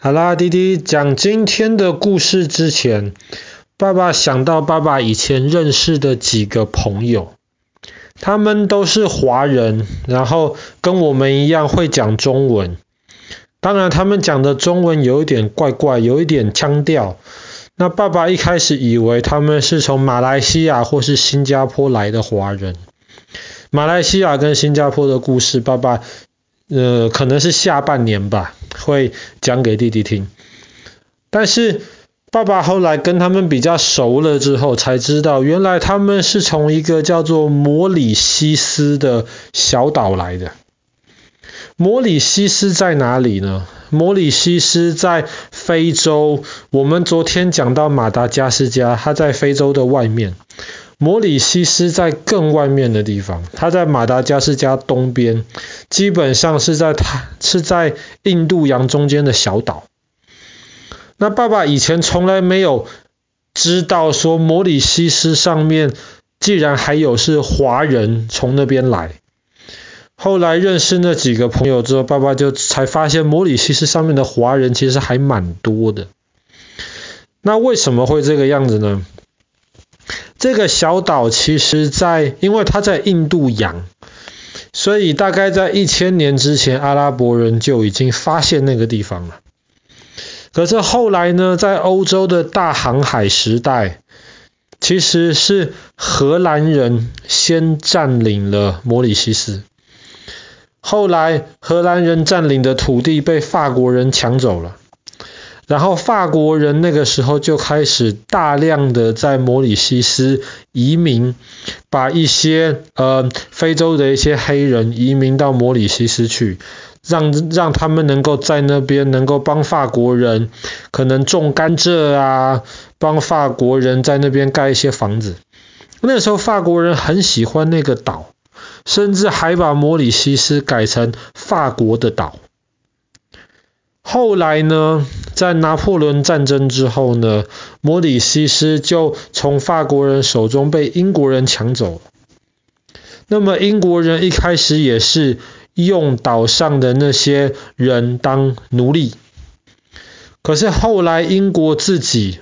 好啦，弟弟讲今天的故事之前，爸爸想到爸爸以前认识的几个朋友，他们都是华人，然后跟我们一样会讲中文。当然，他们讲的中文有一点怪怪，有一点腔调。那爸爸一开始以为他们是从马来西亚或是新加坡来的华人。马来西亚跟新加坡的故事，爸爸。呃，可能是下半年吧，会讲给弟弟听。但是爸爸后来跟他们比较熟了之后，才知道原来他们是从一个叫做摩里西斯的小岛来的。摩里西斯在哪里呢？摩里西斯在非洲。我们昨天讲到马达加斯加，它在非洲的外面。摩里西斯在更外面的地方，它在马达加斯加东边，基本上是在它是在印度洋中间的小岛。那爸爸以前从来没有知道说摩里西斯上面既然还有是华人从那边来。后来认识那几个朋友之后，爸爸就才发现摩里西斯上面的华人其实还蛮多的。那为什么会这个样子呢？这个小岛其实在，因为它在印度洋，所以大概在一千年之前，阿拉伯人就已经发现那个地方了。可是后来呢，在欧洲的大航海时代，其实是荷兰人先占领了摩里西斯，后来荷兰人占领的土地被法国人抢走了。然后法国人那个时候就开始大量的在摩里西斯移民，把一些呃非洲的一些黑人移民到摩里西斯去，让让他们能够在那边能够帮法国人可能种甘蔗啊，帮法国人在那边盖一些房子。那时候法国人很喜欢那个岛，甚至还把摩里西斯改成法国的岛。后来呢，在拿破仑战争之后呢，摩里西斯就从法国人手中被英国人抢走。那么英国人一开始也是用岛上的那些人当奴隶，可是后来英国自己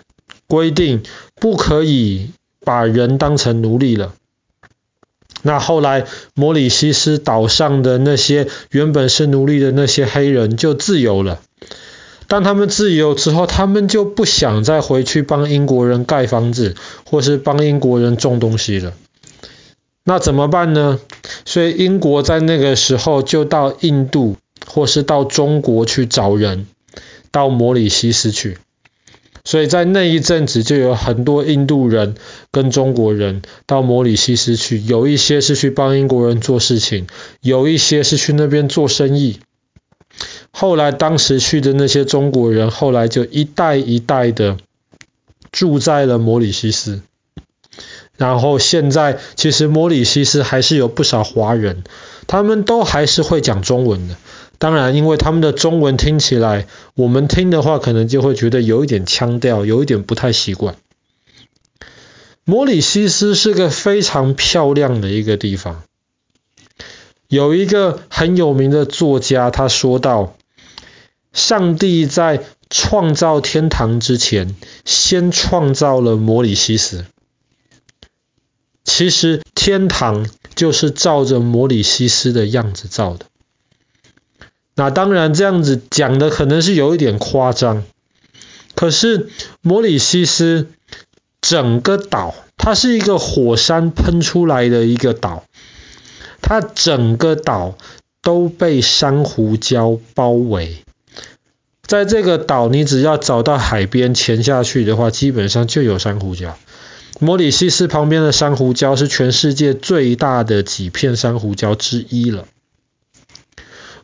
规定不可以把人当成奴隶了。那后来摩里西斯岛上的那些原本是奴隶的那些黑人就自由了。当他们自由之后，他们就不想再回去帮英国人盖房子，或是帮英国人种东西了。那怎么办呢？所以英国在那个时候就到印度或是到中国去找人，到摩里西斯去。所以在那一阵子就有很多印度人跟中国人到摩里西斯去，有一些是去帮英国人做事情，有一些是去那边做生意。后来，当时去的那些中国人，后来就一代一代的住在了摩里西斯。然后现在，其实摩里西斯还是有不少华人，他们都还是会讲中文的。当然，因为他们的中文听起来，我们听的话可能就会觉得有一点腔调，有一点不太习惯。摩里西斯是个非常漂亮的一个地方。有一个很有名的作家，他说道。上帝在创造天堂之前，先创造了摩里西斯。其实天堂就是照着摩里西斯的样子造的。那当然这样子讲的可能是有一点夸张，可是摩里西斯整个岛，它是一个火山喷出来的一个岛，它整个岛都被珊瑚礁包围。在这个岛，你只要找到海边潜下去的话，基本上就有珊瑚礁。摩里西斯旁边的珊瑚礁是全世界最大的几片珊瑚礁之一了。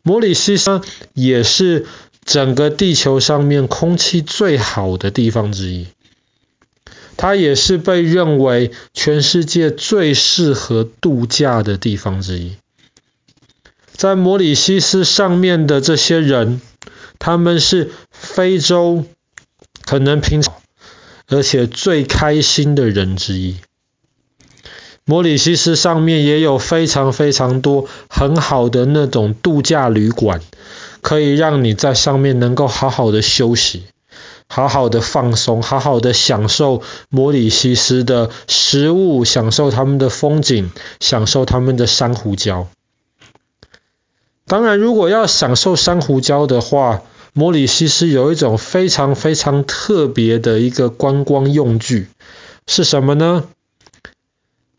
摩里西斯也是整个地球上面空气最好的地方之一，它也是被认为全世界最适合度假的地方之一。在摩里西斯上面的这些人。他们是非洲可能平常而且最开心的人之一。摩里西斯上面也有非常非常多很好的那种度假旅馆，可以让你在上面能够好好的休息，好好的放松，好好的享受摩里西斯的食物，享受他们的风景，享受他们的珊瑚礁。当然，如果要享受珊瑚礁的话，摩里西斯有一种非常非常特别的一个观光用具，是什么呢？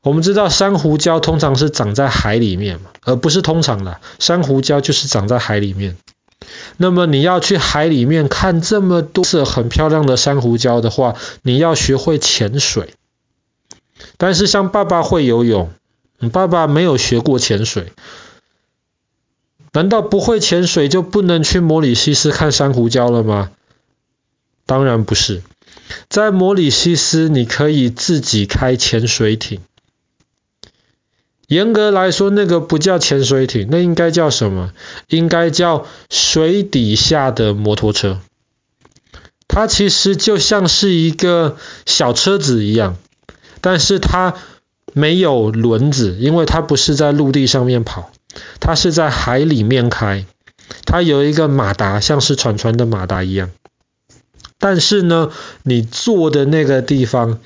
我们知道珊瑚礁通常是长在海里面嘛，而不是通常的，珊瑚礁就是长在海里面。那么你要去海里面看这么多色很漂亮的珊瑚礁的话，你要学会潜水。但是像爸爸会游泳，爸爸没有学过潜水，难道不会潜水就不能去摩里西斯看珊瑚礁了吗？当然不是，在摩里西斯你可以自己开潜水艇。严格来说，那个不叫潜水艇，那应该叫什么？应该叫水底下的摩托车。它其实就像是一个小车子一样，但是它没有轮子，因为它不是在陆地上面跑，它是在海里面开。它有一个马达，像是船船的马达一样。但是呢，你坐的那个地方，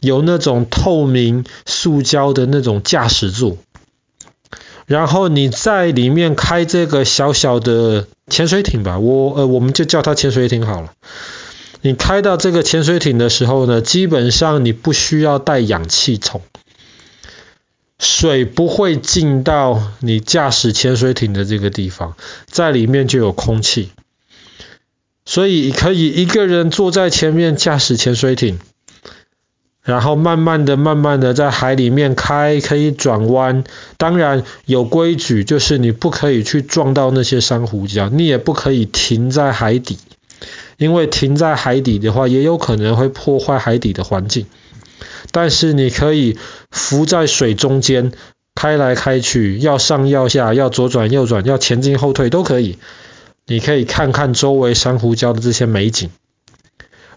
有那种透明塑胶的那种驾驶座，然后你在里面开这个小小的潜水艇吧，我呃我们就叫它潜水艇好了。你开到这个潜水艇的时候呢，基本上你不需要带氧气筒，水不会进到你驾驶潜水艇的这个地方，在里面就有空气，所以可以一个人坐在前面驾驶潜水艇。然后慢慢的、慢慢的在海里面开，可以转弯。当然有规矩，就是你不可以去撞到那些珊瑚礁，你也不可以停在海底，因为停在海底的话，也有可能会破坏海底的环境。但是你可以浮在水中间，开来开去，要上要下，要左转右转，要前进后退都可以。你可以看看周围珊瑚礁的这些美景。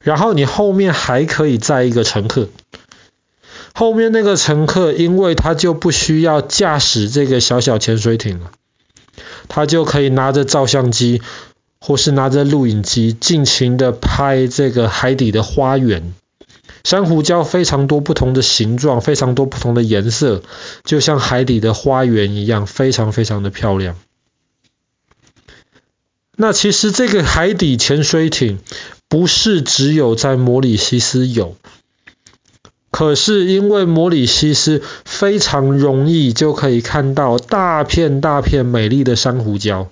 然后你后面还可以载一个乘客，后面那个乘客，因为他就不需要驾驶这个小小潜水艇了，他就可以拿着照相机或是拿着录影机，尽情的拍这个海底的花园。珊瑚礁非常多不同的形状，非常多不同的颜色，就像海底的花园一样，非常非常的漂亮。那其实这个海底潜水艇。不是只有在摩里西斯有，可是因为摩里西斯非常容易就可以看到大片大片美丽的珊瑚礁，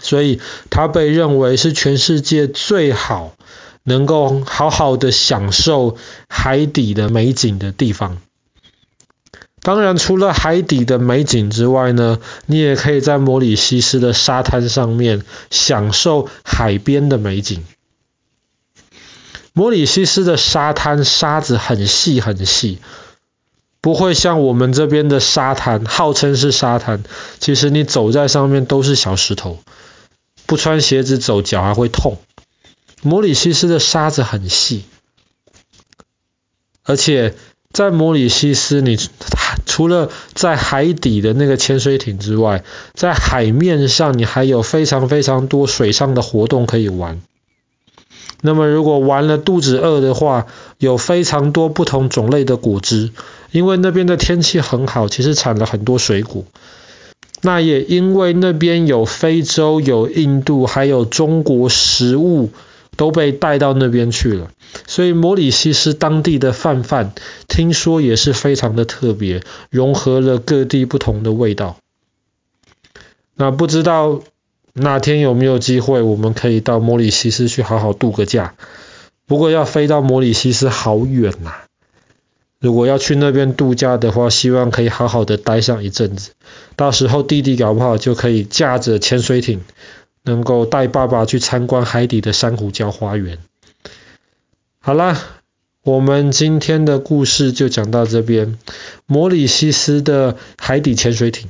所以它被认为是全世界最好能够好好的享受海底的美景的地方。当然，除了海底的美景之外呢，你也可以在摩里西斯的沙滩上面享受海边的美景。摩里西斯的沙滩沙子很细很细，不会像我们这边的沙滩，号称是沙滩，其实你走在上面都是小石头，不穿鞋子走脚还会痛。摩里西斯的沙子很细，而且在摩里西斯，你除了在海底的那个潜水艇之外，在海面上你还有非常非常多水上的活动可以玩。那么如果玩了肚子饿的话，有非常多不同种类的果汁，因为那边的天气很好，其实产了很多水果。那也因为那边有非洲、有印度，还有中国食物都被带到那边去了，所以摩里西斯当地的饭饭听说也是非常的特别，融合了各地不同的味道。那不知道。哪天有没有机会，我们可以到摩里西斯去好好度个假？不过要飞到摩里西斯好远呐。如果要去那边度假的话，希望可以好好的待上一阵子。到时候弟弟搞不好就可以驾着潜水艇，能够带爸爸去参观海底的珊瑚礁花园。好啦，我们今天的故事就讲到这边。摩里西斯的海底潜水艇。